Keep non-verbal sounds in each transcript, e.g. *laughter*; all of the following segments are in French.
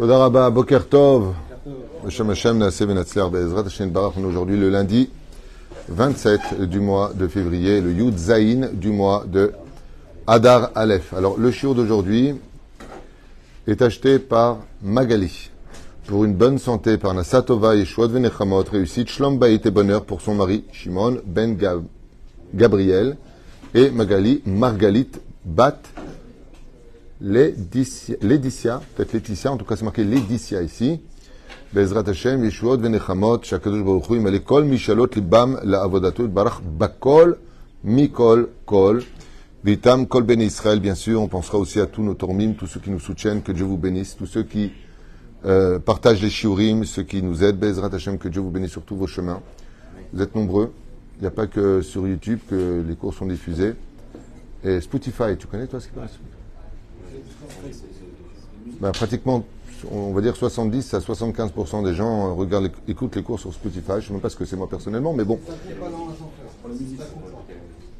Boker Tov. Barach. Aujourd'hui le lundi 27 du mois de février, le Yud Zayin du mois de Adar Aleph. Alors, le shiur d'aujourd'hui est acheté par Magali. Pour une bonne santé, par Nasatova et Shwad Venechamot, réussite, Shlom et bonheur pour son mari, Shimon Ben Gab- Gabriel, et Magali Margalit Bat Laetitia, peut-être Laetitia, en tout cas c'est marqué Laetitia ici. Hashem, Yeshuot Venechamot, Shakadosh Baruch Hu, Imale Kol Mishalot Libam La Avodato Barach Bakol Mikol Kol. Vitam Kol Ben Israël, bien sûr. On pensera aussi à tous nos tormim, tous ceux qui nous soutiennent, que Dieu vous bénisse, tous ceux qui euh, partagent les shiurim, ceux qui nous aident. Bezrat Hashem, que Dieu vous bénisse sur tous vos chemins. Vous êtes nombreux. Il n'y a pas que sur YouTube que les cours sont diffusés. Et Spotify, tu connais toi ce qui passe ben, pratiquement, on va dire 70 à 75% des gens euh, regardent, écoutent les cours sur Spotify. Je ne sais même pas ce que c'est moi personnellement, mais bon.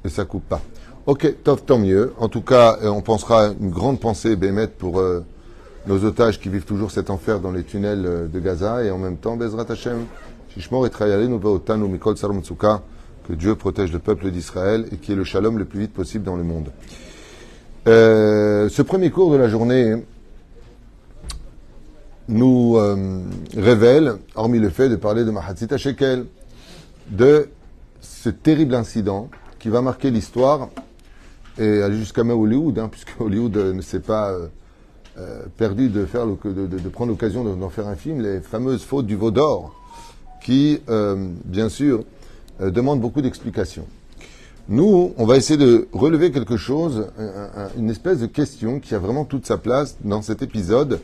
Et ça coupe pas. Ok, tant mieux. En tout cas, euh, on pensera une grande pensée, Bémet, pour euh, nos otages qui vivent toujours cet enfer dans les tunnels de Gaza. Et en même temps, Bezrat Hashem, Shishmor et Trayale, nous Otanu, Mikol que Dieu protège le peuple d'Israël et qui est le shalom le plus vite possible dans le monde. Euh, ce premier cours de la journée nous euh, révèle, hormis le fait de parler de Mahatzita Shekel, de ce terrible incident qui va marquer l'histoire et aller jusqu'à même Hollywood, hein, puisque Hollywood euh, ne s'est pas perdu de, faire de, prendre l'occasion de- d'en faire un film, les fameuses fautes du veau d'or, qui, bien sûr, demandent beaucoup d'explications. Nous, on va essayer de relever quelque chose, un- un- une espèce de question qui a vraiment toute sa place dans cet épisode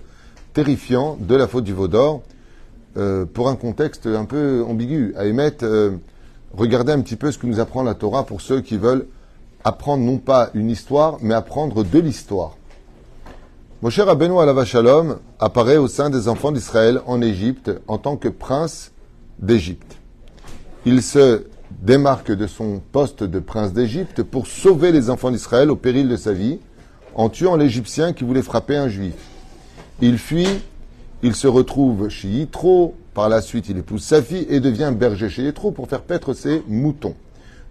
terrifiant de la faute du veau d'or, euh, pour un contexte un peu ambigu. À émettre, euh, regardez un petit peu ce que nous apprend la Torah pour ceux qui veulent apprendre non pas une histoire, mais apprendre de l'histoire. Moshe Rabbeinu Alava Shalom apparaît au sein des enfants d'Israël en Égypte en tant que prince d'Égypte. Il se démarque de son poste de prince d'Égypte pour sauver les enfants d'Israël au péril de sa vie en tuant l'Égyptien qui voulait frapper un juif. Il fuit, il se retrouve chez Yitro, par la suite il épouse sa fille et devient berger chez Yitro pour faire paître ses moutons.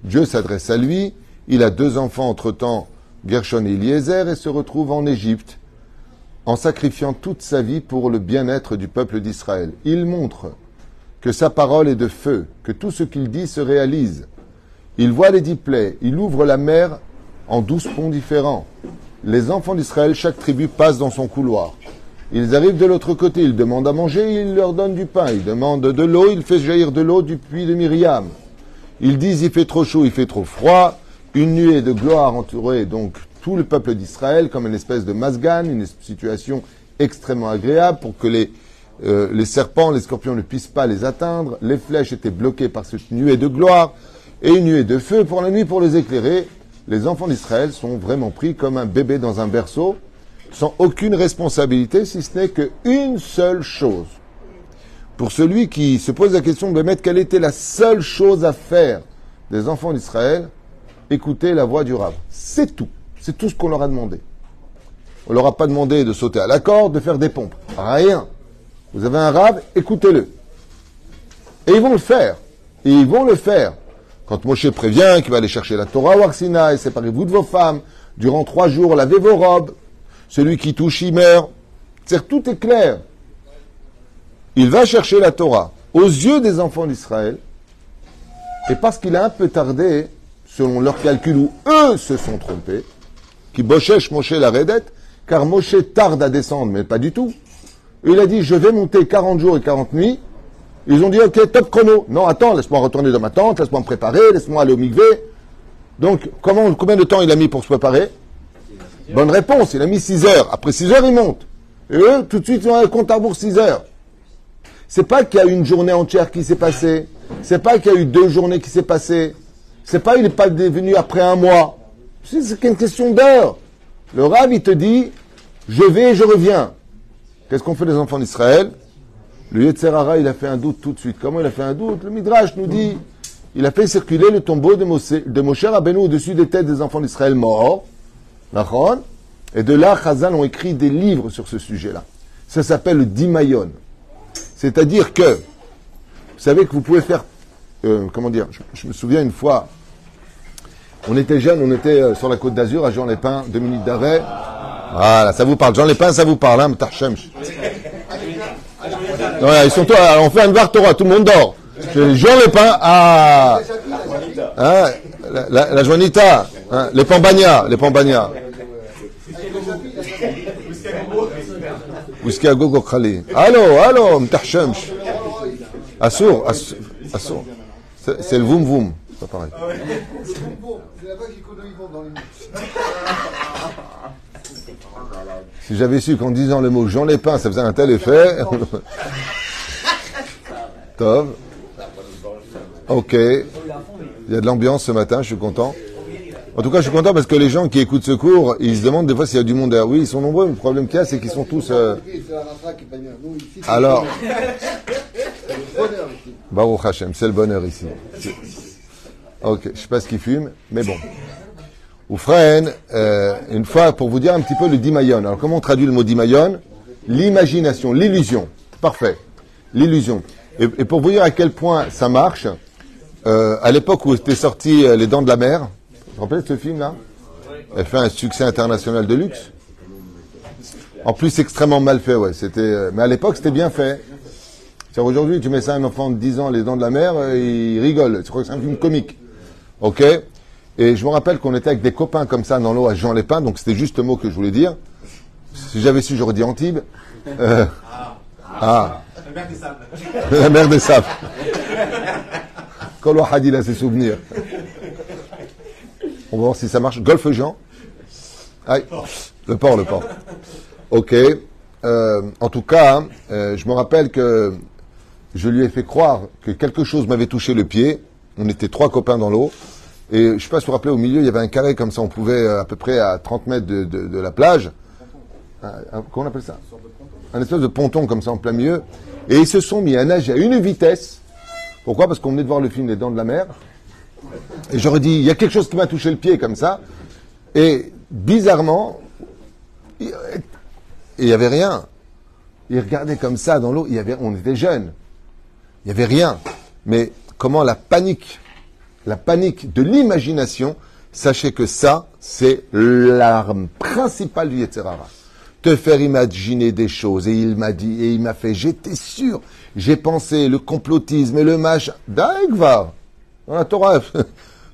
Dieu s'adresse à lui, il a deux enfants entre-temps, Gershon et Eliezer, et se retrouve en Égypte en sacrifiant toute sa vie pour le bien-être du peuple d'Israël. Il montre que sa parole est de feu, que tout ce qu'il dit se réalise. Il voit les dix plaies, il ouvre la mer en douze ponts différents. Les enfants d'Israël, chaque tribu passe dans son couloir. Ils arrivent de l'autre côté, ils demandent à manger, il leur donne du pain. Ils demandent de l'eau, il fait jaillir de l'eau du puits de Myriam. Ils disent il fait trop chaud, il fait trop froid. Une nuée de gloire entourait donc tout le peuple d'Israël comme une espèce de masgan, une situation extrêmement agréable pour que les, euh, les serpents, les scorpions ne puissent pas les atteindre. Les flèches étaient bloquées par cette nuée de gloire et une nuée de feu pour la nuit pour les éclairer. Les enfants d'Israël sont vraiment pris comme un bébé dans un berceau sans aucune responsabilité si ce n'est qu'une seule chose. Pour celui qui se pose la question de mettre quelle était la seule chose à faire des enfants d'Israël, écouter la voix du rab. C'est tout. C'est tout ce qu'on leur a demandé. On leur a pas demandé de sauter à la corde, de faire des pompes. Rien. Vous avez un rab, écoutez-le. Et ils vont le faire. Et ils vont le faire. Quand Moshe prévient qu'il va aller chercher la Torah au Arsina et séparez-vous de vos femmes, durant trois jours, lavez vos robes. Celui qui touche, il meurt. C'est tout est clair. Il va chercher la Torah aux yeux des enfants d'Israël. Et parce qu'il a un peu tardé, selon leur calcul où eux se sont trompés, qui bochèche Moshe la redette, car Moshe tarde à descendre, mais pas du tout. Il a dit, je vais monter 40 jours et 40 nuits. Ils ont dit, ok, top chrono. Non, attends, laisse-moi retourner dans ma tente, laisse-moi me préparer, laisse-moi aller au migvé. Donc, combien de temps il a mis pour se préparer? Bonne réponse, il a mis 6 heures. Après 6 heures, il monte. Et eux, tout de suite, ils ont un compte à rebours 6 heures. C'est pas qu'il y a une journée entière qui s'est passée. C'est pas qu'il y a eu deux journées qui s'est passées. C'est pas il n'est pas venu après un mois. C'est qu'une question d'heure. Le Rav, il te dit, je vais et je reviens. Qu'est-ce qu'on fait les enfants d'Israël Le Yetzerara, il a fait un doute tout de suite. Comment il a fait un doute Le Midrash nous dit, il a fait circuler le tombeau de, Moshe, de Rabbeinu au-dessus des têtes des enfants d'Israël morts. Et de là, Chazal ont écrit des livres sur ce sujet-là. Ça s'appelle le dimayon. C'est-à-dire que, vous savez que vous pouvez faire, euh, comment dire, je, me souviens une fois, on était jeunes, on était euh, sur la côte d'Azur à Jean Lépin, deux minutes d'arrêt. Voilà, ça vous parle. Jean Lépin, ça vous parle, hein, ils sont toi, on fait un bar Torah, tout le monde dort. Jean Lépin, ah, hein, la, la, la Joanita, hein, les Pambagna, les Pambagna. Whisky à gogo khali. Allô, allô. Assour, assour. C'est le voum voum. C'est pas pareil. *laughs* Si j'avais su qu'en disant le mot Jean Lépin, ça faisait un tel effet. *laughs* Tov. Ok. Il y a de l'ambiance ce matin, je suis content. En tout cas, je suis content parce que les gens qui écoutent ce cours, ils se demandent des fois s'il y a du monde derrière. Oui, ils sont nombreux, mais le problème qu'il y a, c'est qu'ils sont tous. Euh, Alors. Baruch Hashem, c'est le bonheur ici. Ok, je sais pas ce qu'ils fument, mais bon. Ou euh, une fois pour vous dire un petit peu le dimayon. Alors, comment on traduit le mot dimayon L'imagination, l'illusion. Parfait. L'illusion. Et, pour vous dire à quel point ça marche, euh, à l'époque où étaient sortis Les Dents de la Mer, vous vous rappelez ce film-là? Elle fait un succès international de luxe. En plus, extrêmement mal fait, ouais. C'était, euh, mais à l'époque, c'était bien fait. Aujourd'hui, tu mets ça à un enfant de 10 ans, Les Dents de la Mer, euh, il rigole. Tu crois que c'est un film comique. OK Et je me rappelle qu'on était avec des copains comme ça dans l'eau à Jean Lépin, donc c'était juste le mot que je voulais dire. Si j'avais su, j'aurais dit Antibes. Euh, ah. La mer des sables. *laughs* La mer des sables. Kolo Hadid a ses souvenirs. On va voir si ça marche. Golfe Jean. Aïe. Le port, le port. Ok. Euh, en tout cas, euh, je me rappelle que je lui ai fait croire que quelque chose m'avait touché le pied. On était trois copains dans l'eau. Et je ne sais pas si vous vous rappelez, au milieu, il y avait un carré comme ça. On pouvait euh, à peu près à 30 mètres de, la plage. comment on appelle ça? Un espèce de ponton comme ça en plein milieu. Et ils se sont mis à nager à une vitesse. Pourquoi? Parce qu'on venait de voir le film Les Dents de la Mer. Et j'aurais dit, il y a quelque chose qui m'a touché le pied comme ça. Et bizarrement, il n'y avait rien. Il regardait comme ça dans l'eau, il y avait, on était jeunes. Il n'y avait rien. Mais comment la panique, la panique de l'imagination, sachez que ça, c'est l'arme principale du Yetzerara. Te faire imaginer des choses. Et il m'a dit, et il m'a fait, j'étais sûr, j'ai pensé, le complotisme et le match, Daigvar. Dans la Torah, *laughs* vous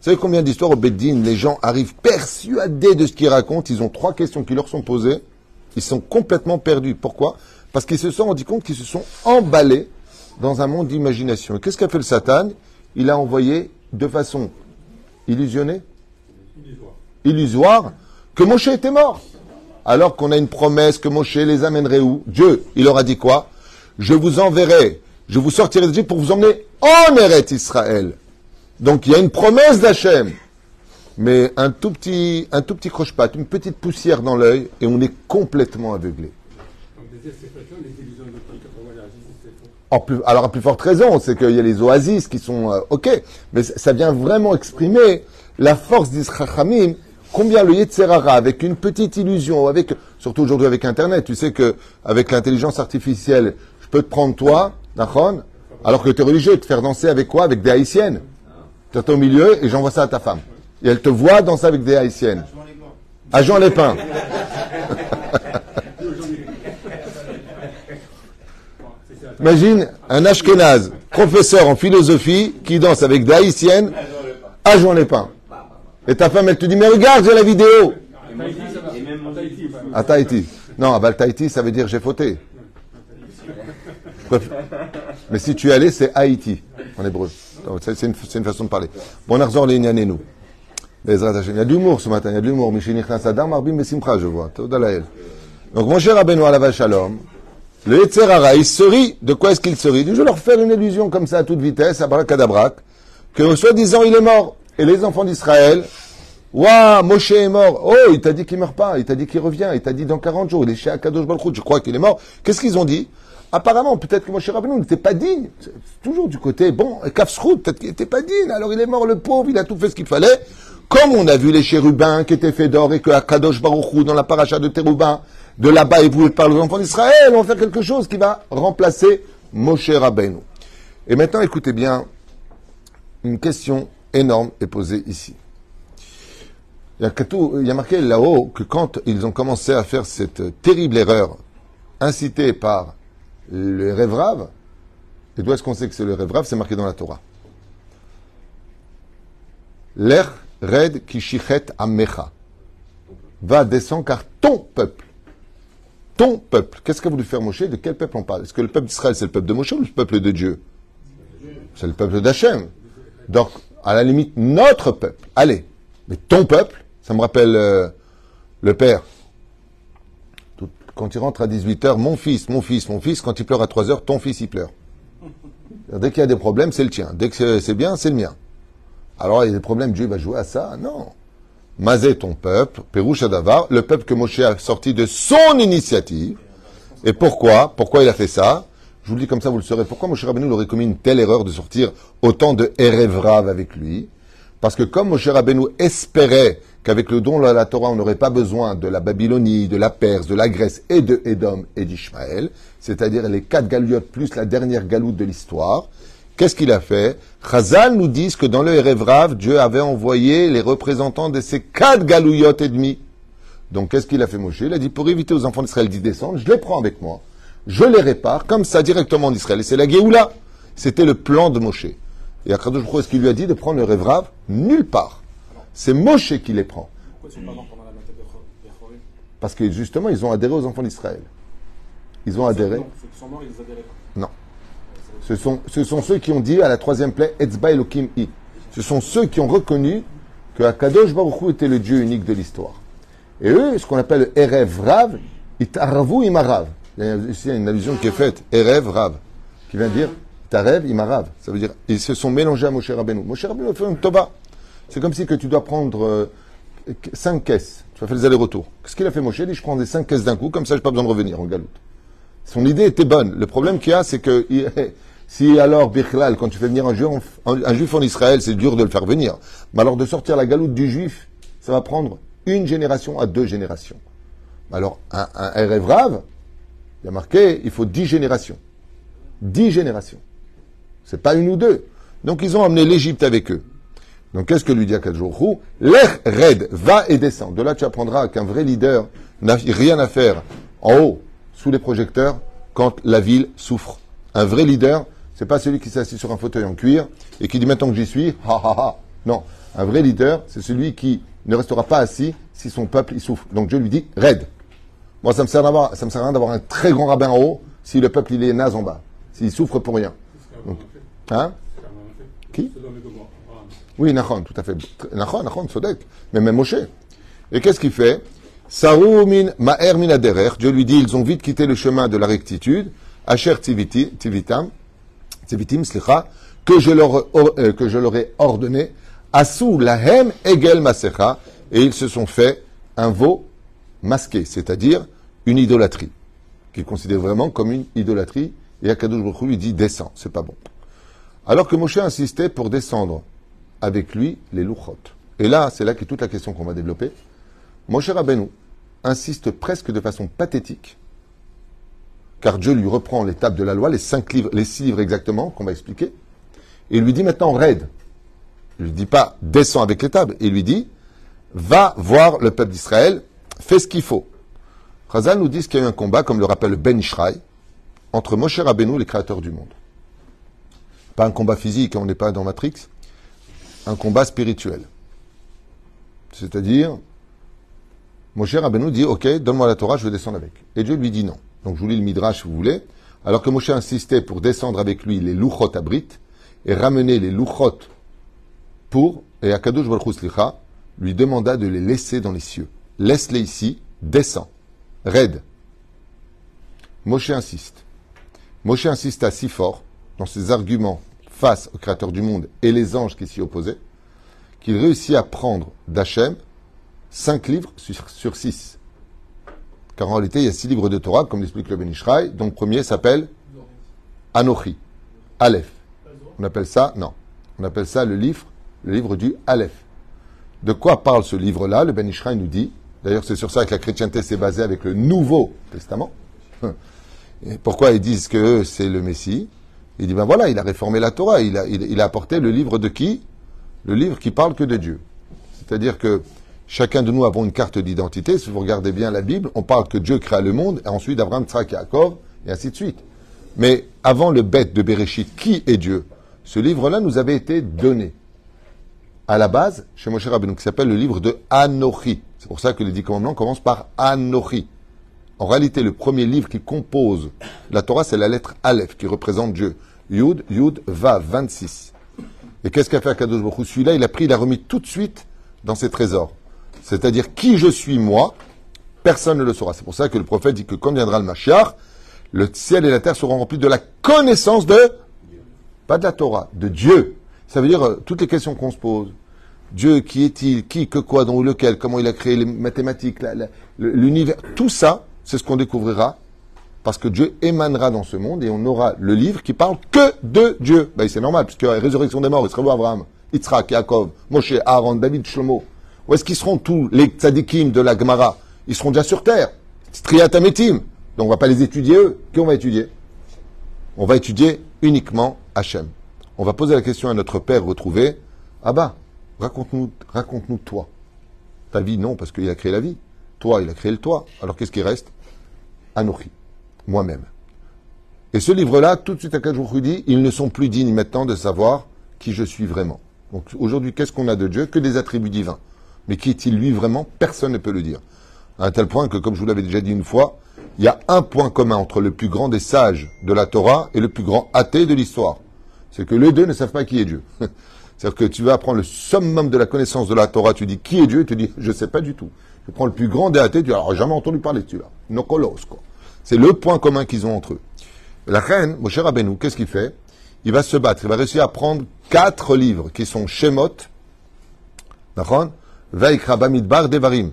savez combien d'histoires au Beddin, les gens arrivent persuadés de ce qu'ils racontent, ils ont trois questions qui leur sont posées, ils sont complètement perdus. Pourquoi? Parce qu'ils se sont rendus compte qu'ils se sont emballés dans un monde d'imagination. Et qu'est-ce qu'a fait le Satan? Il a envoyé de façon illusionnée, illusoire, que Moshe était mort. Alors qu'on a une promesse que Moshe les amènerait où? Dieu, il leur a dit quoi? Je vous enverrai, je vous sortirai d'Égypte pour vous emmener en Eretz Israël. Donc il y a une promesse d'Hachem. Mais un tout petit, un tout croche-patte, une petite poussière dans l'œil, et on est complètement aveuglé. Plus, alors à plus forte raison, c'est qu'il y a les oasis qui sont euh, ok, mais ça vient vraiment exprimer la force d'Israchamim, combien le Yetzerara, avec une petite illusion, avec surtout aujourd'hui avec Internet, tu sais que avec l'intelligence artificielle, je peux te prendre toi, alors que tu es religieux, te faire danser avec quoi? Avec des haïtiennes. Tu es au milieu et j'envoie ça à ta femme. Et elle te voit danser avec des haïtiennes. À Jean Lépin. Imagine un Ashkenaz, professeur en philosophie, qui danse avec des haïtiennes à Jean Lépin. Et ta femme, elle te dit, mais regarde, j'ai la vidéo. À Tahiti. Non, à Tahiti, ça veut dire j'ai fauté. Mais si tu es allé, c'est Haïti, en hébreu. C'est une, façon de parler. Bon, on a les nous. Il y a de l'humour ce matin, il y a de l'humour. je vois. Donc, mon cher Rabbeinu la Shalom, le Yetzerara, il se rit. De quoi est-ce qu'il se rit? Je vais leur faire une illusion comme ça à toute vitesse, à bracadabrac, que soi-disant il est mort. Et les enfants d'Israël, Waouh, Moshe est mort. Oh, il t'a dit qu'il meurt pas. Il t'a dit qu'il revient. Il t'a dit dans 40 jours. Il est chez Akadosh Baruch Je crois qu'il est mort. Qu'est-ce qu'ils ont dit? Apparemment, peut-être que Moshe Rabbeinu n'était pas digne. toujours du côté, bon, Kafsrout, peut-être qu'il n'était pas digne. Alors il est mort, le pauvre, il a tout fait ce qu'il fallait. Comme on a vu les chérubins qui étaient faits d'or et que Akadosh dans la paracha de Terubin, de là-bas vous parlez aux enfants d'Israël, on va faire quelque chose qui va remplacer Moshe Rabbeinu. Et maintenant, écoutez bien, une question énorme est posée ici. Il y a, marqué là-haut que quand ils ont commencé à faire cette terrible erreur incitée par le rêve et d'où est-ce qu'on sait que c'est le rêve C'est marqué dans la Torah. L'air red kishichet amecha va descendre car ton peuple, ton peuple, qu'est-ce qu'a voulu faire Moshe? De quel peuple on parle? Est-ce que le peuple d'Israël c'est le peuple de Moshe ou le peuple de Dieu? C'est le peuple d'Hachem. Donc, à la limite, notre peuple. Allez, mais ton peuple, ça me rappelle euh, le père. quand il rentre à 18h, mon fils, mon fils, mon fils, quand il pleure à 3h, ton fils il pleure. Dès qu'il y a des problèmes, c'est le tien. Dès que c'est bien, c'est le mien. Alors, il y a des problèmes, Dieu va jouer à ça? Non. Mazé ton peuple, Pérouche Adavar, le peuple que Moshe a sorti de son initiative. Et pourquoi Pourquoi il a fait ça? Je vous le dis comme ça, vous le saurez. Pourquoi Moshe Rabbeinu aurait commis une telle erreur de sortir autant de Erevrav avec lui? Parce que comme Moshe Rabbeinu espérait qu'avec le don de la Torah, on n'aurait pas besoin de la Babylonie, de la Perse, de la Grèce et de Édom et d'Ishmaël, c'est-à-dire les quatre galiotes plus la dernière galoute de l'histoire, Qu'est-ce qu'il a fait? Chazal nous dit que dans le Erevrav, Dieu avait envoyé les représentants de ces quatre galouillottes et demi. Donc qu'est-ce qu'il a fait Moshe? Il a dit pour éviter aux enfants d'Israël d'y descendre, je les prends avec moi, je les répare comme ça directement en Israël. Et c'est la Géoula. C'était le plan de Moshe. Et Akadosh est-ce qu'il lui a dit de prendre le Erevrav Nulle part. C'est Moshe qui les prend. Parce que justement, ils ont adhéré aux enfants d'Israël. Ils ont adhéré. Non. Ce sont, ce ceux qui ont dit à la troisième plaie, Etzba Elohim I. Ce sont ceux qui ont reconnu que Akadosh Baruch était le Dieu unique de l'histoire. Et eux, ce qu'on appelle Erev Rav, Itaravu Imarav. Il y a une allusion qui est faite, Erev Rav, qui vient dire Tarev Imarav. Ça veut dire, ils se sont mélangés à Moshe Rabbeinu. Moshe Rabbeinu fait un toba. C'est comme si que tu dois prendre euh, cinq caisses. Tu vas faire les allers-retours. Qu'est-ce qu'il a fait Moshe? Il dit, je prends des cinq caisses d'un coup, comme ça, j'ai pas besoin de revenir en galoute. Son idée était bonne. Le problème qu'il y a, c'est que *laughs* si alors, Birklal, quand tu fais venir un juif, en Israël, c'est dur de le faire venir. Mais alors de sortir la galoute du juif, ça va prendre une génération à deux générations. Alors, un, un rêve il y a marqué, il faut dix générations. Dix générations. C'est pas une ou deux. Donc ils ont amené l'Égypte avec eux. Donc qu'est-ce que lui dit Akadjourou L'air raide, va et descend. De là, tu apprendras qu'un vrai leader n'a rien à faire en haut, sous les projecteurs, quand la ville souffre. Un vrai leader, c'est pas celui qui s'assied sur un fauteuil en cuir et qui dit maintenant que j'y suis, ha ha ha. Non. Un vrai leader, c'est celui qui ne restera pas assis si son peuple y souffre. Donc Dieu lui dit, raide. Moi, ça me sert ça me sert à rien d'avoir un très grand rabbin en haut si le peuple il est naze en bas. S'il souffre pour rien. hein? Qui? Oui, Nachon, tout à fait. Nachon, Nachon, Sodek. Mais même Moshe. Et qu'est-ce qu'il fait? Saroumin ma'er minaderer. Dieu lui dit, ils ont vite quitté le chemin de la rectitude. Asher tivitam que je leur, euh, que je leur ai ordonné, Asou lahem egel masecha, et ils se sont fait un veau masqué, c'est-à-dire une idolâtrie, qu'ils considèrent vraiment comme une idolâtrie, et Akadosh Baruch lui dit descends, c'est pas bon. Alors que Moshe insistait pour descendre avec lui les louchot. Et là, c'est là qu'est toute la question qu'on va développer. Moshe Rabbeinu insiste presque de façon pathétique car Dieu lui reprend l'étape de la loi, les cinq livres, les six livres exactement, qu'on va expliquer, et lui dit maintenant raide. Il lui dit pas descends avec les tables, il lui dit va voir le peuple d'Israël, fais ce qu'il faut. Razal nous dit qu'il y a eu un combat, comme le rappelle Ben Ishraï, entre Moshe Rabbeinu les créateurs du monde. Pas un combat physique, on n'est pas dans Matrix, un combat spirituel. C'est-à-dire, Moshe Rabbeinu dit, ok, donne-moi la Torah, je vais descendre avec. Et Dieu lui dit non. Donc je vous lis le Midrash si vous voulez. Alors que Moshe insistait pour descendre avec lui les louchot abrit et ramener les louchot pour, et Akadosh Baruch lui demanda de les laisser dans les cieux. Laisse-les ici, descends, raide. Moshe insiste. Moshe insista si fort dans ses arguments face au Créateur du monde et les anges qui s'y opposaient, qu'il réussit à prendre d'Hachem cinq livres sur six. Car en réalité, il y a six livres de Torah, comme l'explique le Benishraï, dont le premier s'appelle Anochi, Aleph. On appelle ça, non, on appelle ça le livre, le livre du Aleph. De quoi parle ce livre-là? Le Benishraï nous dit D'ailleurs, c'est sur ça que la chrétienté s'est basée avec le Nouveau Testament. *laughs* Et pourquoi ils disent que c'est le Messie? Il dit, ben voilà, il a réformé la Torah, il a, il, a apporté le livre de qui? Le livre qui parle que de Dieu. C'est-à-dire que chacun de nous avons une carte d'identité. Si vous regardez bien la Bible, on parle que Dieu créa le monde, et ensuite Abraham, Tzrak, Yaakov, et ainsi de suite. Mais avant le bête de Bereshit, qui est Dieu? Ce livre-là nous avait été donné. À la base, chez Moshe Rabbeinu, qui s'appelle le livre de Anochi. C'est pour ça que les dix commandements commencent par Anochi. En réalité, le premier livre qui compose la Torah, c'est la lettre Aleph, qui représente Dieu. Yud, Yud, Va, 26. Et qu'est-ce qu'a fait Akadosh Baruch Celui-là, il a pris, il a remis tout de suite dans ses trésors. C'est-à-dire, qui je suis moi, personne ne le saura. C'est pour ça que le prophète dit que quand viendra le Mashiach, le ciel et la terre seront remplis de la connaissance de, pas de la Torah, de Dieu. Ça veut dire euh, toutes les questions qu'on se pose. Dieu, qui est-il? Qui, que quoi, dont lequel? Comment il a créé les mathématiques, l'univers? Tout ça, c'est ce qu'on découvrira parce que Dieu émanera dans ce monde et on aura le livre qui parle que de Dieu. Ben, c'est normal, puisque la résurrection des morts, il sera où Abraham, Yitzhak, Yaakov, Moshe, Aaron, David, Shlomo. Où est-ce qu'ils seront tous les tzadikim de la Gemara? Ils seront déjà sur terre. Triatametim. Donc on va pas les étudier eux. Qui on va étudier? On va étudier uniquement Hachem. On va poser la question à notre père retrouvé. Ah bah, raconte-nous, raconte-nous toi. Ta vie, non, parce qu'il a créé la vie. Toi, il a créé le toi. Alors qu'est-ce qui reste? Anochi, moi-même. Et ce livre-là, tout de suite à jours, dit, ils ne sont plus dignes maintenant de savoir qui je suis vraiment. Donc aujourd'hui, qu'est-ce qu'on a de Dieu? Que des attributs divins. Mais qui est-il lui vraiment? Personne ne peut le dire. À un tel point que, comme je vous l'avais déjà dit une fois, il y a un point commun entre le plus grand des sages de la Torah et le plus grand athée de l'histoire. C'est que les deux ne savent pas qui est Dieu. *laughs* C'est-à-dire que tu vas apprendre le summum de la connaissance de la Torah, tu dis qui est Dieu, et tu dis je ne sais pas du tout. Tu prends le plus grand des athées, tu alors jamais entendu parler de celui-là. C'est le point commun qu'ils ont entre eux. La reine, Moshe Rabbeinu, qu'est-ce qu'il fait? Il va se battre, il va réussir à prendre quatre livres qui sont Shemot, Vaikra Bamidbar Devarim.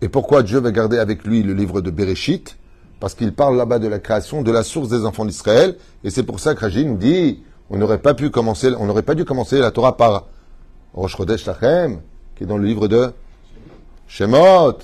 Et pourquoi Dieu va garder avec lui le livre de Bereshit? Parce qu'il parle là-bas de la création, de la source des enfants d'Israël. Et c'est pour ça que Rajin nous dit, on n'aurait pas pas dû commencer la Torah par Rosh Chodesh Lachem, qui est dans le livre de Shemot.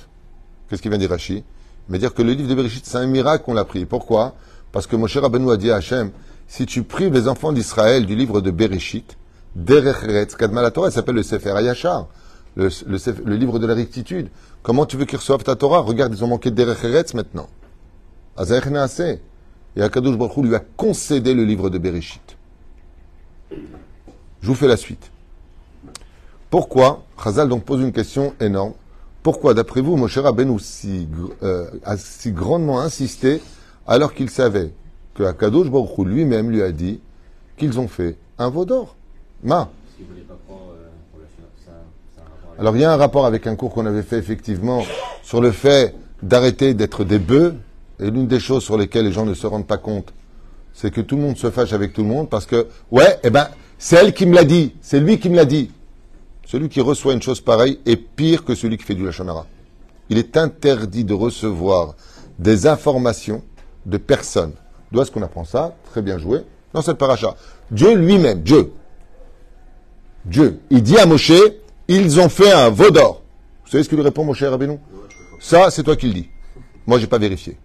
Qu'est-ce qu'il vient dire Rashi? Va dire que le livre de Bereshit, c'est un miracle qu'on l'a pris. Pourquoi? Parce que Moshe Rabbeinu a dit à Hachem, si tu prives les enfants d'Israël du livre de Bereshit, Derech Kadma la Torah, s'appelle le Sefer Ayashar, le, livre de la rectitude. Comment tu veux qu'ils reçoivent ta Torah? Regarde, ils ont manqué Derech Eretz maintenant. Et Akadosh Baruch lui a concédé le livre de Bereshit. Je vous fais la suite. Pourquoi? Chazal donc pose une question énorme. Pourquoi, d'après vous, Moshe Rabbeinu euh, a si grandement insisté alors qu'il savait que Akadosh Baruch lui-même lui a dit qu'ils ont fait un veau d'or? Ma alors il y a un rapport avec un cours qu'on avait fait effectivement sur le fait d'arrêter d'être des bœufs. Et l'une des choses sur lesquelles les gens ne se rendent pas compte, c'est que tout le monde se fâche avec tout le monde parce que, ouais, eh ben, c'est elle qui me l'a dit, c'est lui qui me l'a dit. Celui qui reçoit une chose pareille est pire que celui qui fait du lachonara. Il est interdit de recevoir des informations de personnes. D'où est-ce qu'on apprend ça? Très bien joué. Dans cette paracha. Dieu lui-même, Dieu. Dieu. Il dit à Moshe, ils ont fait un veau d'or. Vous savez ce que lui répond mon cher Rabbeinu Ça, c'est toi qui le dis. Moi, j'ai pas vérifié.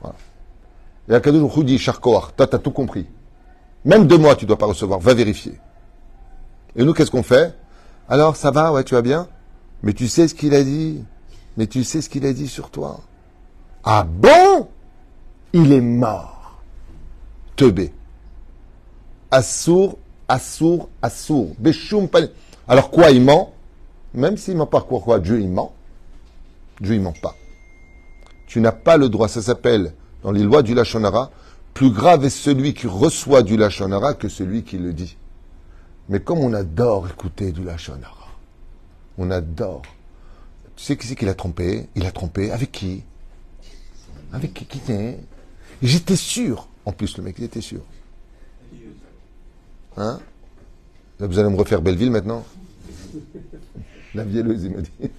Voilà. Et Akadosh dit, Charkoar, toi, t'as tout compris. Même de moi, tu dois pas recevoir. Va vérifier. Et nous, qu'est-ce qu'on fait? Alors, ça va, ouais, tu vas bien? Mais tu sais ce qu'il a dit? Mais tu sais ce qu'il a dit sur toi? Ah bon? Il est mort. Teubé. Assour Assour, Assour, Béchoum, Alors quoi, il ment? Même s'il ment pas quoi, Dieu, il ment. Dieu, il ment pas. Tu n'as pas le droit, ça s'appelle, dans les lois du Lachonara, plus grave est celui qui reçoit du Lachonara que celui qui le dit. Mais comme on adore écouter du Lachonara, on adore. Tu sais qui c'est qu'il a trompé? Il a trompé avec qui? Avec qui, qui J'étais sûr. En plus, le mec, il était sûr. Hein Vous allez me refaire Belleville maintenant La vielleuse, il m'a dit.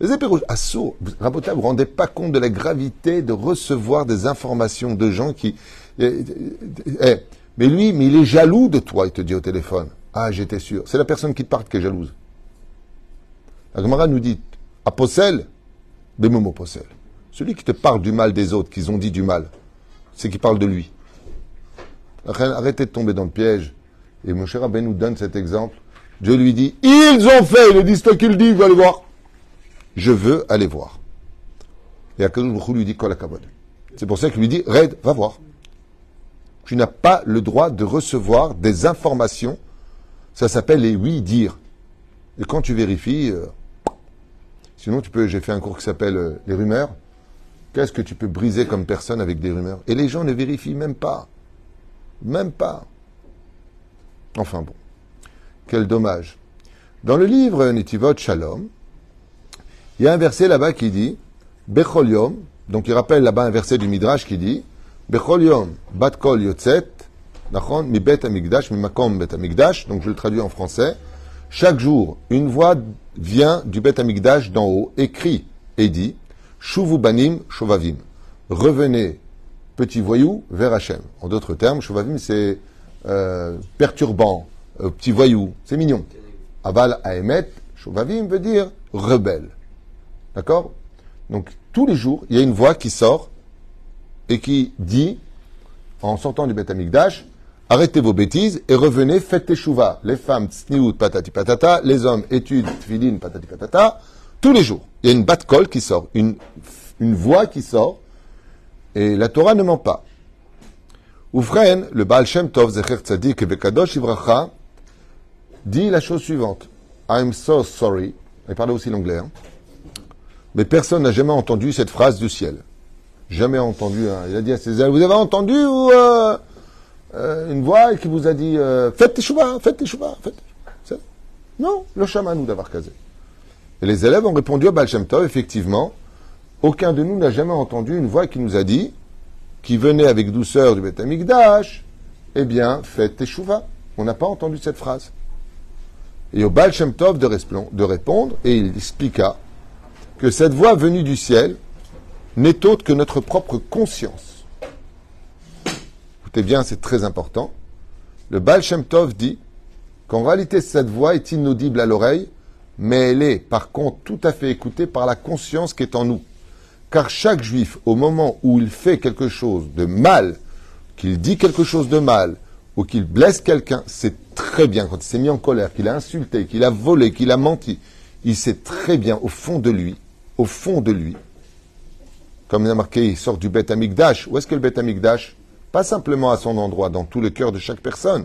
Les épées rouges, assaut. Ah, vous ne vous rendez pas compte de la gravité de recevoir des informations de gens qui. Eh, eh, eh, mais lui, mais il est jaloux de toi, il te dit au téléphone. Ah, j'étais sûr. C'est la personne qui te parle qui est jalouse. La Gemara nous dit, aposel, bemomo. Celui qui te parle du mal des autres, qu'ils ont dit du mal, c'est qu'il parle de lui. Arrêtez de tomber dans le piège. Et mon cher Abbé nous donne cet exemple. Dieu lui dit, ils ont fait, ils disent toi qui le dis, va aller voir. Je veux aller voir. Et Akadosh Baruch lui dit. C'est pour ça qu'il lui dit, Red, va voir. Tu n'as pas le droit de recevoir des informations. Ça s'appelle les oui dire. Et quand tu vérifies, euh, sinon tu peux, j'ai fait un cours qui s'appelle euh, les rumeurs. Qu'est-ce que tu peux briser comme personne avec des rumeurs? Et les gens ne vérifient même pas. Même pas. Enfin bon. Quel dommage. Dans le livre Nitivot Shalom, il y a un verset là-bas qui dit Bechol donc il rappelle là-bas un verset du Midrash qui dit Bechol Yom, Bat Kol Yotzet, Nachon, mi Bet Amigdash, mi Makom Bet Amigdash, donc je le traduis en français. Chaque jour, une voix vient du Bet Amigdash d'en haut, écrit et dit Shuvu Banim Shovavim. Revenez, petits voyous, vers Hachem. En d'autres termes, Shovavim, c'est euh, perturbant, euh, petit voyou, c'est mignon. Aval Aemet, Shovavim veut dire rebelle. D'accord? Donc, tous les jours, il y a une voix qui sort et qui dit, en sortant du Beth Amikdash, arrêtez vos bêtises et revenez, faites teshuva. Les femmes, tsniout, patati patata, les hommes, études, tfilin, patati patata, tous les jours. Il y a une bat kol qui sort, une voix qui sort, et la Torah ne ment pas. Oufren, le Baal Shem Tov, Zecher Tzadik et Bekadosh Ivracha, dit la chose suivante. I'm so sorry. Il parlait aussi l'anglais. Hein. Mais personne n'a jamais entendu cette phrase du ciel. Jamais entendu. Hein. Il a dit à ses élèves, vous avez entendu ou, euh, euh, une voix qui vous a dit euh, faites tes chouvas, faites tes chouvas, faites. Non, le chamanou d'avoir casé. Et les élèves ont répondu à Baal Shem Tov, effectivement, aucun de nous n'a jamais entendu une voix qui nous a dit, qui venait avec douceur du Beth Amikdash, eh bien, faites tes chouvas. On n'a pas entendu cette phrase. Et au Baal Tov de, répondre, et il expliqua que cette voix venue du ciel n'est autre que notre propre conscience. Écoutez bien, c'est très important. Le Baal Tov dit qu'en réalité, cette voix est inaudible à l'oreille, mais elle est par contre tout à fait écoutée par la conscience qui est en nous. Car chaque juif, au moment où il fait quelque chose de mal, qu'il dit quelque chose de mal, ou qu'il blesse quelqu'un, c'est très bien, quand il s'est mis en colère, qu'il a insulté, qu'il a volé, qu'il a menti, il sait très bien au fond de lui au fond de lui. Comme il a marqué, il sort du Beth Amikdash. Où est-ce que le Beth Amikdash? Pas simplement à son endroit, dans tout le cœur de chaque personne.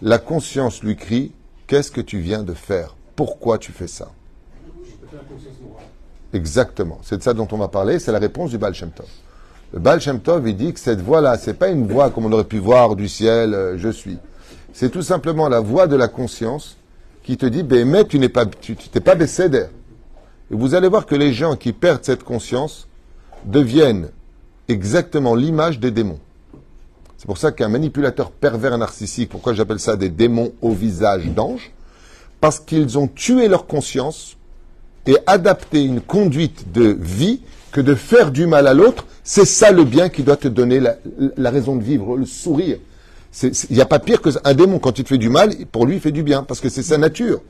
La conscience lui crie Qu'est-ce que tu viens de faire? Pourquoi tu fais ça? Exactement. C'est de ça dont on va parler. C'est la réponse du Baal Shem Tov. Le Baal Shem Tov, il dit que cette voix-là, c'est pas une voix comme on aurait pu voir du ciel, euh, je suis. C'est tout simplement la voix de la conscience qui te dit, ben, mais tu n'es pas, tu t'es pas d'air. Et vous allez voir que les gens qui perdent cette conscience deviennent exactement l'image des démons. C'est pour ça qu'un manipulateur pervers narcissique, pourquoi j'appelle ça des démons au visage d'ange? Parce qu'ils ont tué leur conscience et adapté une conduite de vie que de faire du mal à l'autre, c'est ça le bien qui doit te donner la, raison de vivre, le sourire. Il n'y a pas pire qu'un démon, quand il te fait du mal, pour lui, il fait du bien, parce que c'est sa nature.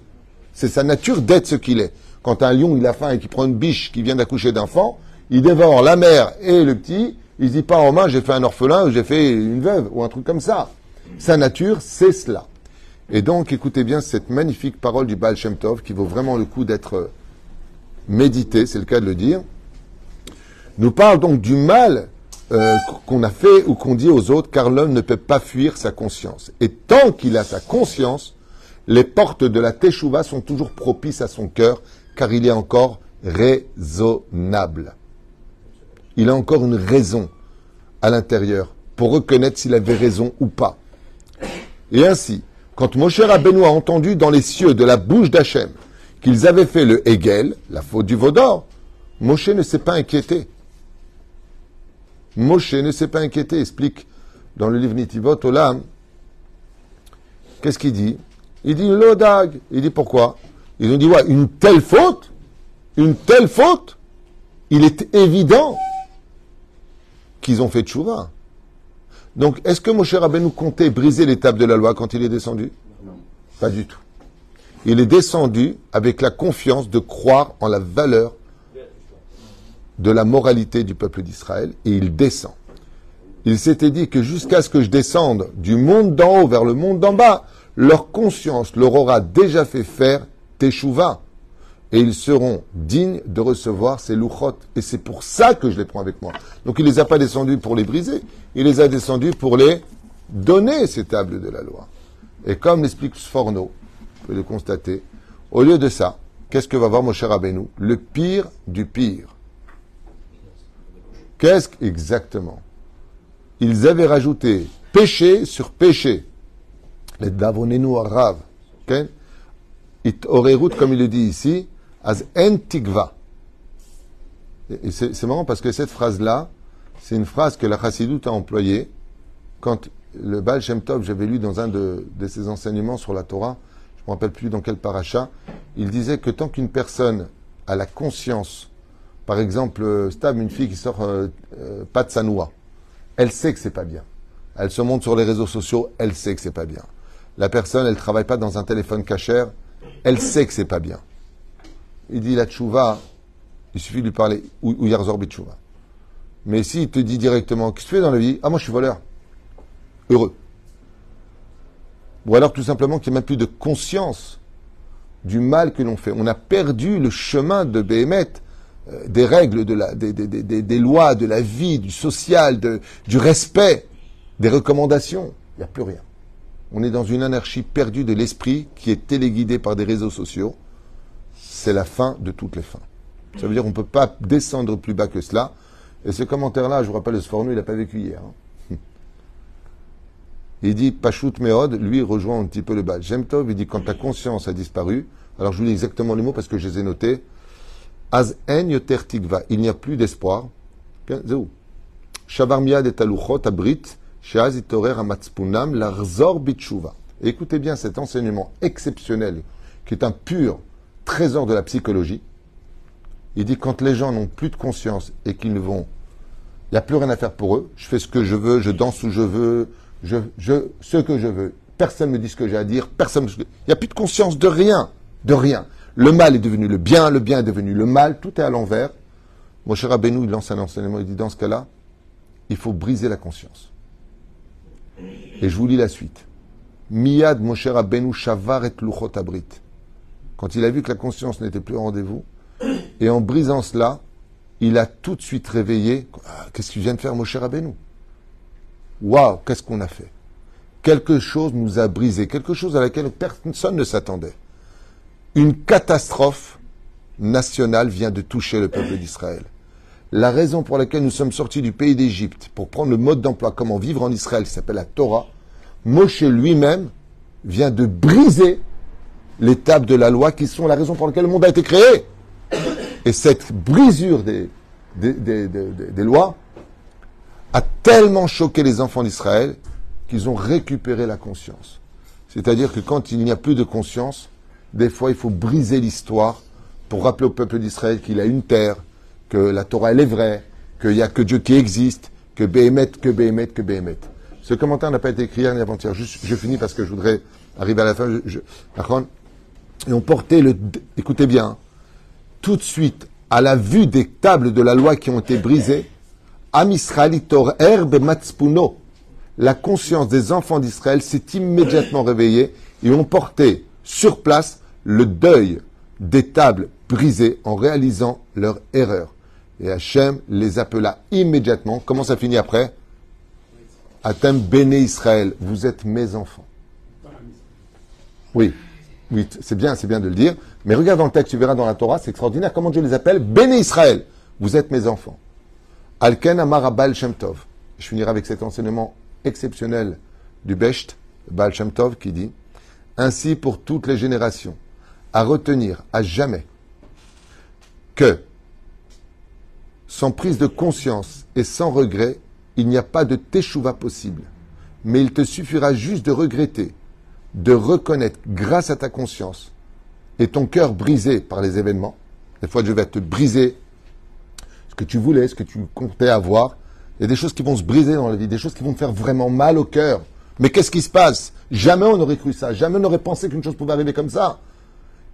C'est sa nature d'être ce qu'il est. Quand un lion, il a faim et qu'il prend une biche qui vient d'accoucher d'enfant, il dévore la mère et le petit, il se dit pas en main, j'ai fait un orphelin ou j'ai fait une veuve ou un truc comme ça. Sa nature, c'est cela. Et donc, écoutez bien cette magnifique parole du Baal Shem Tov qui vaut vraiment le coup d'être méditée, c'est le cas de le dire. Nous parle donc du mal euh, qu'on a fait ou qu'on dit aux autres, car l'homme ne peut pas fuir sa conscience. Et tant qu'il a sa conscience, les portes de la Teshuvah sont toujours propices à son cœur car il est encore raisonnable. Il a encore une raison à l'intérieur pour reconnaître s'il avait raison ou pas. Et ainsi, quand Moshe Rabbeinu a entendu dans les cieux de la bouche d'Hachem qu'ils avaient fait le Hegel, la faute du Vaudor, Moshe ne s'est pas inquiété. Moshe ne s'est pas inquiété, explique dans le livre Nitivot Olam. Qu'est-ce qu'il dit? Il dit l'odag. Il dit pourquoi? Ils ont dit, ouais, une telle faute, une telle faute, il est évident qu'ils ont fait tchouva. Donc, est-ce que Moshe Rabbeinu comptait briser l'étape de la loi quand il est descendu? Non. Pas du tout. Il est descendu avec la confiance de croire en la valeur de la moralité du peuple d'Israël et il descend. Il s'était dit que jusqu'à ce que je descende du monde d'en haut vers le monde d'en bas, leur conscience leur aura déjà fait faire teshuva et ils seront dignes de recevoir ces louchot. Et c'est pour ça que je les prends avec moi. Donc il les a pas descendus pour les briser, il les a descendus pour les donner, ces tables de la loi. Et comme l'explique Sforno, vous pouvez le constater, au lieu de ça, qu'est-ce que va voir mon cher Abénou Le pire du pire. Qu'est-ce que, exactement Ils avaient rajouté péché sur péché. Les davonenu arav. It route comme il le dit ici, as en tigva. Et c'est marrant parce que cette phrase-là, c'est une phrase que la Chassidut a employée quand le Baal Shem Tov, j'avais lu dans un de, ses enseignements sur la Torah, je me rappelle plus dans quel paracha, il disait que tant qu'une personne a la conscience, par exemple, euh, Stab, une fille qui sort euh, euh, pas de sa noix, elle sait que c'est pas bien. Elle se montre sur les réseaux sociaux, elle sait que c'est pas bien. La personne, elle travaille pas dans un téléphone cachère, elle sait que c'est pas bien. Il dit la tchouva, il suffit de lui parler, ou, ou yarzor Mais s'il te dit directement, qu'est-ce que tu fais dans la vie? Ah, moi je suis voleur heureux. Ou alors tout simplement qu'il n'y a même plus de conscience du mal que l'on fait. On a perdu le chemin de Béhémet, euh, des règles, des, lois, de la vie, du social, du respect, des recommandations. Il n'y a plus rien. On est dans une anarchie perdue de l'esprit qui est téléguidée par des réseaux sociaux. C'est la fin de toutes les fins. Ça veut dire qu'on ne peut pas descendre plus bas que cela. Et ce commentaire-là, je vous rappelle, ce fornu, il n'a pas vécu hier. Hein. Il dit Pashut Meod, lui rejoint un petit peu le bas. Tov, il dit quand ta conscience a disparu, alors je vous lis exactement les mots parce que je les ai notés. Az en yoter tigva, il n'y a plus d'espoir. Shavar miad et taluchot abrit, sheaz itorer amatzpunam larzor bitshuva. Écoutez bien cet enseignement exceptionnel, qui est un pur trésor de la psychologie. Il dit quand les gens n'ont plus de conscience et qu'ils vont, il n'y a plus rien à faire pour eux. Je fais ce que je veux, je danse où je veux, je, je, ce que je veux. Personne ne me dit ce que j'ai à dire. Personne. Il n'y a plus de conscience de rien, de rien. Le mal est devenu le bien, le bien est devenu le mal. Tout est à l'envers. Mon cher Abenou, il lance un enseignement. Il dit dans ce cas-là, il faut briser la conscience. Et je vous lis la suite. Miyad Moshe Rabbeinu Shavar et Luchot Abrit. Quand il a vu que la conscience n'était plus au rendez-vous, et en brisant cela, il a tout de suite réveillé. Ah, qu'est-ce qu'il vient de faire Moshe Rabbeinu Waouh, qu'est-ce qu'on a fait? Quelque chose nous a brisé, quelque chose à laquelle personne ne s'attendait. Une catastrophe nationale vient de toucher le peuple d'Israël. La raison pour laquelle nous sommes sortis du pays d'Égypte, pour prendre le mode d'emploi, comment vivre en Israël, qui s'appelle la Torah, Moshe lui-même vient de briser l'étape de la loi qui sont la raison pour laquelle le monde a été créé. Et cette brisure des, des lois a tellement choqué les enfants d'Israël qu'ils ont récupéré la conscience. C'est-à-dire que quand il n'y a plus de conscience, des fois il faut briser l'histoire pour rappeler au peuple d'Israël qu'il a une terre, que la Torah elle est vraie, qu'il n'y a que Dieu qui existe, que Béhémet, que Béhémet, que Béhémet. Ce commentaire n'a pas été écrit hier ni avant-hier. je finis parce que je voudrais arriver à la fin. et on le, écoutez bien, tout de suite, à la vue des tables de la loi qui ont été brisées, Am Herbe Matspuno. La conscience des enfants d'Israël s'est immédiatement réveillée et ont porté sur place le deuil des tables brisées en réalisant leur erreur. Et Hachem les appela immédiatement. Comment ça finit après? Atem Béné Israël, vous êtes mes enfants. Oui, oui, c'est bien, c'est bien de le dire. Mais regarde dans le texte, tu verras dans la Torah, c'est extraordinaire comment Dieu les appelle Béné Israël. Vous êtes mes enfants. Alken Amar Baal Shem Tov. Je finirai avec cet enseignement exceptionnel du Besht, Baal Shem Tov, qui dit Ainsi pour toutes les générations, à retenir à jamais que, sans prise de conscience et sans regret, il n'y a pas de teshuva possible. Mais il te suffira juste de regretter, de reconnaître grâce à ta conscience et ton cœur brisé par les événements. Des fois, je vais te briser que tu voulais, ce que tu comptais avoir. Il y a des choses qui vont se briser dans la vie, des choses qui vont te faire vraiment mal au cœur. Mais qu'est-ce qui se passe? Jamais on n'aurait cru ça, jamais on n'aurait pensé qu'une chose pouvait arriver comme ça.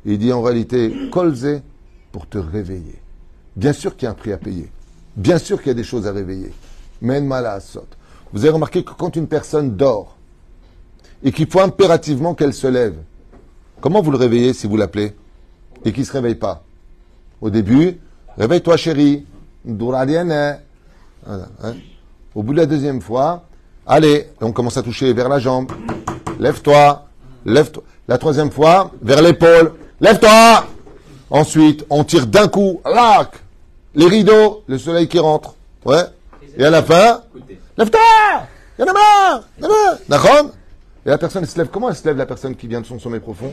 il dit en réalité, colzé pour te réveiller. Bien sûr qu'il y a un prix à payer. Bien sûr qu'il y a des choses à réveiller. Men sot. Vous avez remarqué que quand une personne dort et qu'il faut impérativement qu'elle se lève, comment vous le réveillez si vous l'appelez et qu'il ne se réveille pas? Au début, réveille-toi chérie. Hein. Au bout de la deuxième fois, allez, on commence à toucher vers la jambe. Lève-toi, lève-toi. La troisième fois, vers l'épaule. Lève-toi Ensuite, on tire d'un coup, l'arc, les rideaux, le soleil qui rentre. Ouais. Et à la fin, lève-toi Il y en a marre D'accord Et la personne se lève. Comment elle se lève, la personne qui vient de son sommet profond?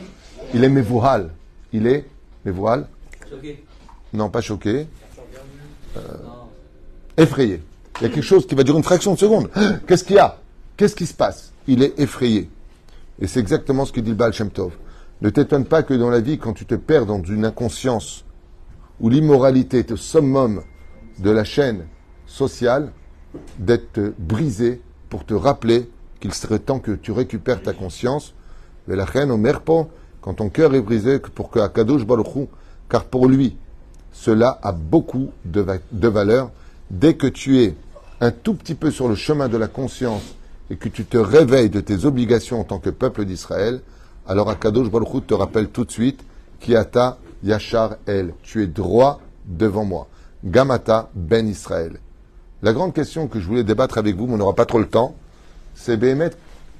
Il est mévouhal. Il est mévouhal. Choqué. Non, pas choqué. Euh, effrayé. Il y a quelque chose qui va durer une fraction de seconde. *gasps* Qu'est-ce qu'il y a? Qu'est-ce qui se passe? Il est effrayé. Et c'est exactement ce que dit le Baal. Ne t'étonne pas que dans la vie, quand tu te perds dans une inconscience où l'immoralité est au summum de la chaîne sociale, d'être brisé pour te rappeler qu'il serait temps que tu récupères ta conscience. Mais la reine au merpon, quand ton cœur est brisé, pour que Akadosh Baruchou, car pour lui, cela a beaucoup de, valeur. Dès que tu es un tout petit peu sur le chemin de la conscience et que tu te réveilles de tes obligations en tant que peuple d'Israël, alors Akadosh Baruch te rappelle tout de suite Kiata Yachar El, tu es droit devant moi. Gamata Ben Israël. La grande question que je voulais débattre avec vous, mais on n'aura pas trop le temps, c'est Béhémet,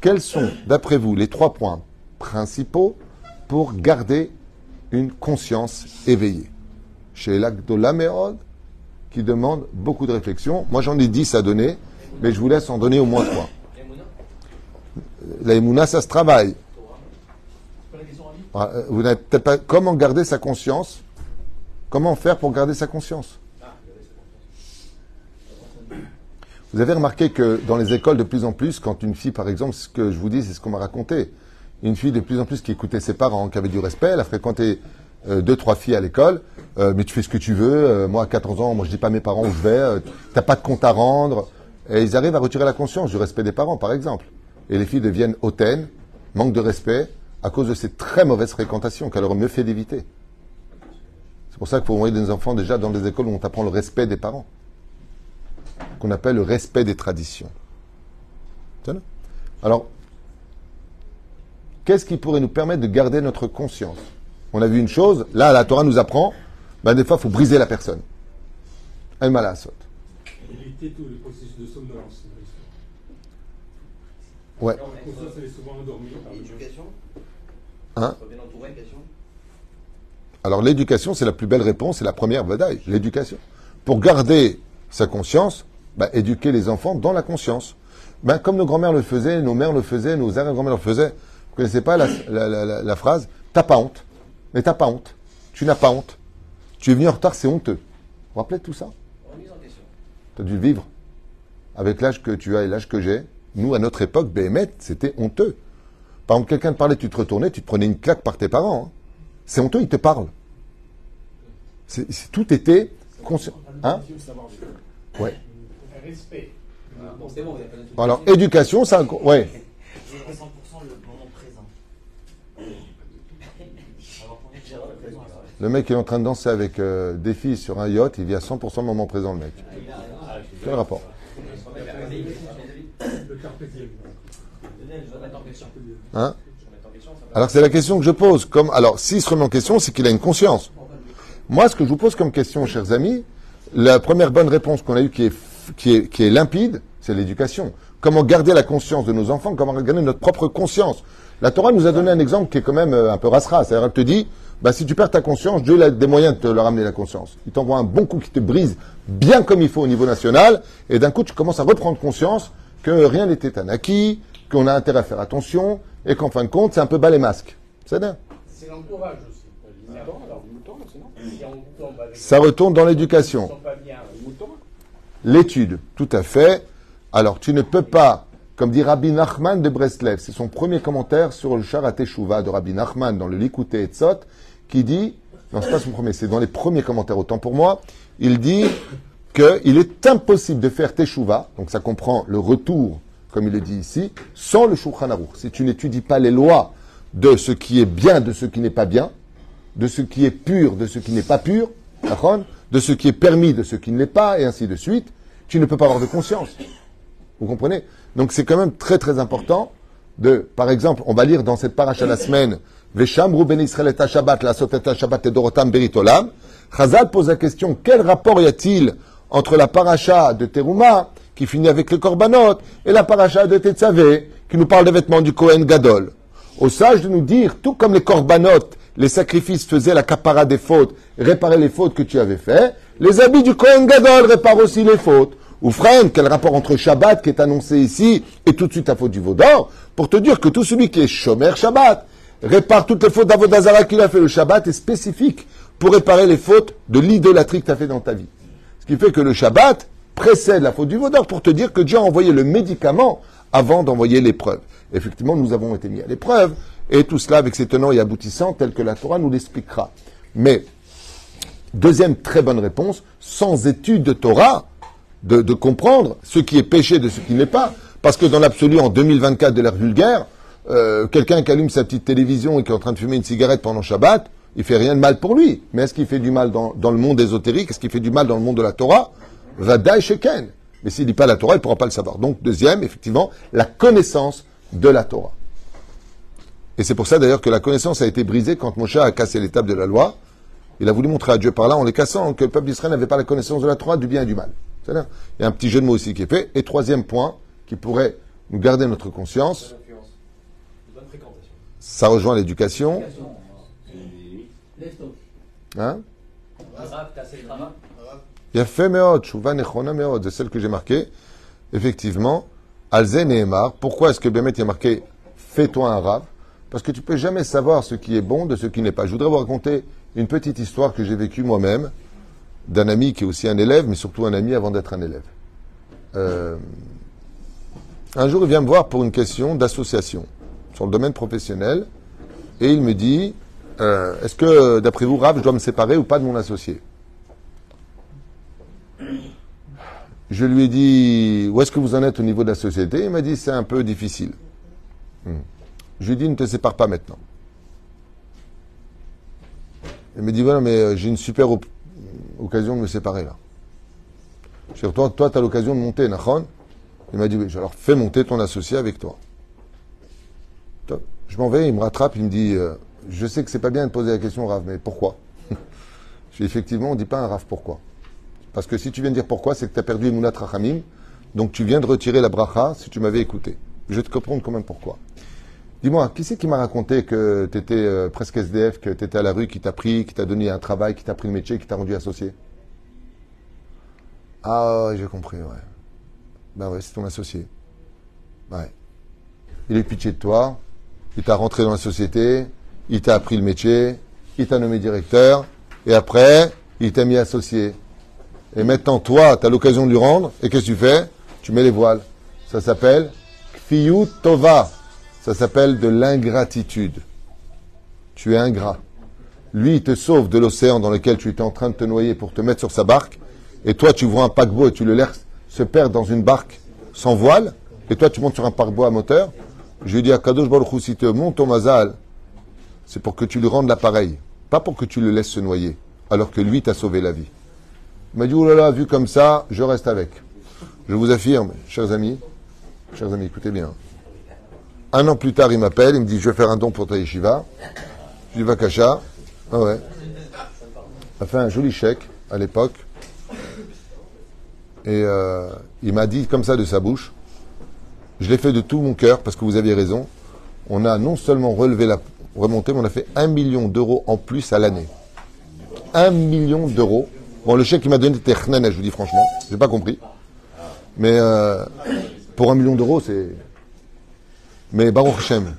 quels sont, d'après vous, les trois points principaux pour garder une conscience éveillée? Chez l'Agdolaméod, qui demande beaucoup de réflexion. Moi, j'en ai dix à donner, mais je vous laisse en donner au moins trois. La ça se travaille. Ah, euh, vous n'avez pas. Comment garder sa conscience? Comment faire pour garder sa conscience? Vous avez remarqué que dans les écoles, de plus en plus, quand une fille, par exemple, ce que je vous dis, c'est ce qu'on m'a raconté, une fille de plus en plus qui écoutait ses parents, qui avait du respect, elle a fréquenté euh, deux, trois filles à l'école, euh, mais tu fais ce que tu veux, moi à 14 ans, moi je dis pas à mes parents où je vais, t'as pas de compte à rendre, et ils arrivent à retirer la conscience du respect des parents, par exemple. Et les filles deviennent hautaines, manque de respect, à cause de ces très mauvaises fréquentations qu'elle aurait mieux fait d'éviter. C'est pour ça qu'il faut envoyer des enfants déjà dans des écoles où on apprend le respect des parents, qu'on appelle le respect des traditions. Alors, qu'est-ce qui pourrait nous permettre de garder notre conscience? On a vu une chose, là la Torah nous apprend, ben, des fois il faut briser la personne. Elle m'a la saute. Éviter tous les processus de somnolence. Ouais. L'éducation Hein Alors l'éducation, c'est la plus belle réponse, c'est la première badaille, l'éducation. Pour garder sa conscience, bah, éduquer les enfants dans la conscience. Ben, comme nos grands-mères le faisaient, nos mères le faisaient, nos arrière-grand-mères le faisaient. Vous connaissez pas la, la, phrase T'as pas honte. Mais t'as pas honte. Tu n'as pas honte. Tu es venu en retard, c'est honteux. Vous vous rappelez de tout ça Tu as dû vivre. Avec l'âge que tu as et l'âge que j'ai, nous, à notre époque, Béhémet, c'était honteux. Par exemple, quelqu'un te parlait, tu te retournais, tu te prenais une claque par tes parents. Hein. C'est honteux, ils te parlent. tout était conscient. Hein Ouais. Respect. Alors, éducation, ça. Ouais. Le mec est en train de danser avec euh, des filles sur un yacht, il vit à 100% le moment présent, le mec. Quel rapport? Hein? Alors c'est la question que je pose. Comme, alors s'il se remet en question, c'est qu'il a une conscience. Moi, ce que je vous pose comme question, chers amis, la première bonne réponse qu'on a eue qui est, qui est, qui est limpide, c'est l'éducation. Comment garder la conscience de nos enfants, comment garder notre propre conscience? La Torah nous a donné un exemple qui est quand même euh, un peu rasera. C'est-à-dire, elle te dit, bah, si tu perds ta conscience, Dieu a des moyens de te leur ramener la conscience. Il t'envoie un bon coup qui te brise bien comme il faut au niveau national, et d'un coup, tu commences à reprendre conscience que rien n'était un acquis, qu'on a intérêt à faire attention, et qu'en fin de compte, c'est un peu bas les masques. C'est bien. C'est l'entourage aussi. Ça retourne dans l'éducation. L'étude, tout à fait. Alors, tu ne peux pas, comme dit Rabbi Nachman de Breslev, c'est son premier commentaire sur le Sharat Teshuva de Rabbi Nachman dans le Likute Etzot, qui dit, non, c'est pas son premier, c'est dans les premiers commentaires, autant pour moi, il dit qu'il est impossible de faire Teshuva, donc ça comprend le retour comme il le dit ici, sans le Shulchan Aruch. Si tu n'étudies pas les lois de ce qui est bien, de ce qui n'est pas bien, de ce qui est pur, de ce qui n'est pas pur, de ce qui est permis, de ce qui ne l'est pas, et ainsi de suite, tu ne peux pas avoir de conscience. Vous comprenez? Donc c'est quand même très très important de, par exemple, on va lire dans cette paracha la semaine, Veshamru ben Israël et Shabbat, la soteta Shabbat et Dorotam Beritolam. Chazal pose la question, quel rapport y a-t-il entre la paracha de Teruma, qui finit avec le korbanot, et la paracha de Tetzavé, qui nous parle des vêtements du Kohen Gadol? Au sage de nous dire, tout comme les korbanot, les sacrifices faisaient la capara des fautes, réparaient les fautes que tu avais faites, les habits du Kohen Gadol réparent aussi les fautes. Ou quel rapport entre Shabbat qui est annoncé ici et tout de suite la faute du Vaudor Pour te dire que tout celui qui est Shomer Shabbat répare toutes les fautes d'Avodazara qu'il a fait le Shabbat est spécifique pour réparer les fautes de l'idolâtrie que tu as fait dans ta vie. Ce qui fait que le Shabbat précède la faute du Vaudor pour te dire que Dieu a envoyé le médicament avant d'envoyer l'épreuve. Effectivement, nous avons été mis à l'épreuve et tout cela avec ses tenants et aboutissants tels que la Torah nous l'expliquera. Mais, deuxième très bonne réponse, sans étude de Torah, de, comprendre ce qui est péché de ce qui n'est pas. Parce que dans l'absolu, en 2024 de l'ère vulgaire, euh, quelqu'un qui allume sa petite télévision et qui est en train de fumer une cigarette pendant Shabbat, il fait rien de mal pour lui. Mais est-ce qu'il fait du mal dans, le monde ésotérique? Est-ce qu'il fait du mal dans le monde de la Torah? Vadaï Sheken. Mais s'il dit pas la Torah, il ne pourra pas le savoir. Donc, deuxième, effectivement, la connaissance de la Torah. Et c'est pour ça d'ailleurs que la connaissance a été brisée quand Moshe a cassé l'étape de la loi. Il a voulu montrer à Dieu par là, en les cassant, que le peuple d'Israël n'avait pas la connaissance de la Torah, du bien et du mal. Il y a un petit jeu de mots aussi qui est fait. Et troisième point, qui pourrait nous garder notre conscience, ça rejoint l'éducation. Hein Il y a fait c'est celle que j'ai marquée. Effectivement, Alzen et Emar. Pourquoi est-ce que Bémet a marqué Fais-toi un rave Parce que tu peux jamais savoir ce qui est bon de ce qui n'est pas. Je voudrais vous raconter une petite histoire que j'ai vécue moi-même d'un ami qui est aussi un élève, mais surtout un ami avant d'être un élève. Euh, un jour, il vient me voir pour une question d'association sur le domaine professionnel, et il me dit euh, Est-ce que, d'après vous, Rav, je dois me séparer ou pas de mon associé? Je lui ai dit Où est-ce que vous en êtes au niveau de la société? Il m'a dit C'est un peu difficile. Hmm. Je lui ai dit Ne te sépare pas maintenant. Il me dit Voilà, mais euh, j'ai une super occasion de me séparer là. Je dis, toi, toi, tu as l'occasion de monter, Nachon Il m'a dit, oui, alors fais monter ton associé avec toi. Je m'en vais, il me rattrape, il me dit, euh, je sais que c'est pas bien de poser la question, Rav, mais pourquoi? *laughs* Je dis, effectivement, on dit pas un Rav pourquoi. Parce que si tu viens de dire pourquoi, c'est que tu as perdu Emunat Rachamim, donc tu viens de retirer la bracha si tu m'avais écouté. Je vais te comprendre quand même pourquoi. Dis-moi, qui c'est qui m'a raconté que tu étais euh, presque SDF, que tu étais à la rue, qui t'a pris, qui t'a donné un travail, qui t'a pris le métier, qui t'a rendu associé? Ah, j'ai compris, ouais. Ben ouais, c'est ton associé. Ouais. Il est pitié de toi, il t'a rentré dans la société, il t'a appris le métier, il t'a nommé directeur, et après, il t'a mis associé. Et maintenant, toi, tu as l'occasion de lui rendre, et qu'est-ce que tu fais? Tu mets les voiles. Ça s'appelle Kfiyut Tova. Ça s'appelle de l'ingratitude. Tu es ingrat. Lui, il te sauve de l'océan dans lequel tu étais en train de te noyer pour te mettre sur sa barque. Et toi, tu vois un paquebot et tu le laisses se perdre dans une barque sans voile. Et toi, tu montes sur un paquebot à moteur. Je lui dis à Kadosh Baruch si tu montes ton mazal, c'est pour que tu lui rendes l'appareil. Pas pour que tu le laisses se noyer. Alors que lui t'a sauvé la vie. Il m'a dit, oh vu comme ça, je reste avec. Je vous affirme, chers amis, chers amis, écoutez bien. Un an plus tard, il m'appelle, il me dit Je vais faire un don pour ta yeshiva. Je dis. Ah ouais. Il a fait un joli chèque à l'époque. Et euh, il m'a dit comme ça de sa bouche Je l'ai fait de tout mon cœur parce que vous aviez raison. On a non seulement relevé la remontée, mais on a fait un million d'euros en plus à l'année. Un million d'euros. Bon, le chèque qu'il m'a donné était je vous dis franchement. J'ai pas compris. Mais euh, pour un million d'euros, c'est mais Baruch Hashem,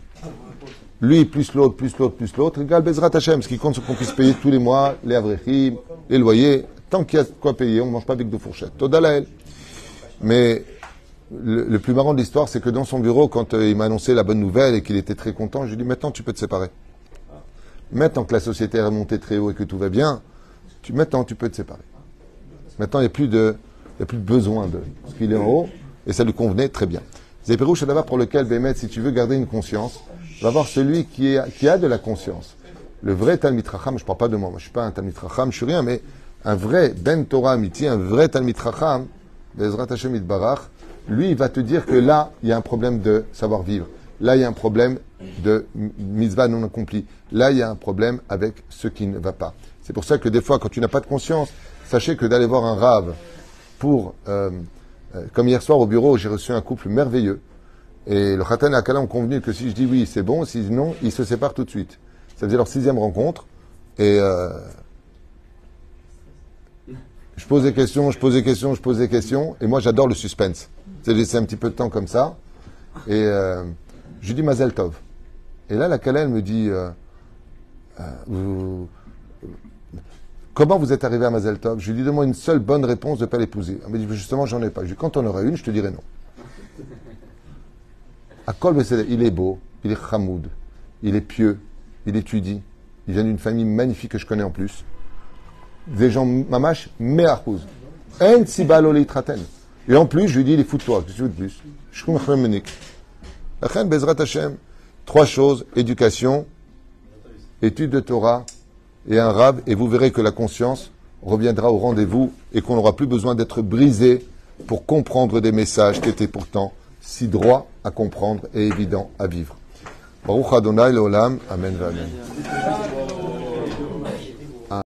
lui plus l'autre, plus l'autre, plus l'autre, égale Bezrat Hashem. Ce qui compte, c'est qu'on puisse payer tous les mois les avrechim, les loyers. Tant qu'il y a quoi payer, on ne mange pas avec de fourchettes. Todalael. Mais le, plus marrant de l'histoire, c'est que dans son bureau, quand euh, il m'a annoncé la bonne nouvelle et qu'il était très content, je lui ai dit maintenant tu peux te séparer. Maintenant que la société est remontée très haut et que tout va bien, tu, maintenant tu peux te séparer. Maintenant il n'y a plus de, il a plus de besoin de ce qu'il est en haut et ça lui convenait très bien. Zépirouche d'abord pour lequel, Bémet, si tu veux garder une conscience, va voir celui qui, a de la conscience. Le vrai Talmid Chacham, je ne parle pas de moi, je ne suis pas un Talmid Chacham, je suis rien, mais un vrai Ben Torah un vrai Talmid Chacham, Bezrat Hashem Barach, lui, il va te dire que là, il y a un problème de savoir-vivre. Là, il y a un problème de mitzvah non accompli. Là, il y a un problème avec ce qui ne va pas. C'est pour ça que des fois, quand tu n'as pas de conscience, sachez que d'aller voir un rave pour, euh, comme hier soir au bureau, j'ai reçu un couple merveilleux. Et le Khatan et Akala ont convenu que si je dis oui, c'est bon, si non, ils se séparent tout de suite. Ça faisait leur sixième rencontre. Et euh, je pose des questions, je pose des questions, je pose des questions. Et moi, j'adore le suspense. C'est laisser un petit peu de temps comme ça. Et je dis Mazel Tov. Et là, la Kala, me dit vous, Comment vous êtes arrivé à Mazel Tov? Je lui dis, donne-moi une seule bonne réponse de ne pas l'épouser. Elle me dit, justement, j'en ai pas. Je lui dis, quand on aurait une, je te dirai non. Akol il est beau, il est chamoud, il est pieux, il étudie, il vient d'une famille magnifique que je connais en plus. Des gens mamash, traten. Et en plus, je lui dis, il est fou de toi, qu'est-ce que tu veux de plus? Trois choses, éducation, étude de Torah, et un rab, et vous verrez que la conscience reviendra au rendez-vous et qu'on n'aura plus besoin d'être brisé pour comprendre des messages qui étaient pourtant si droits à comprendre et évidents à vivre. Baruch Adonai Amen. Amen.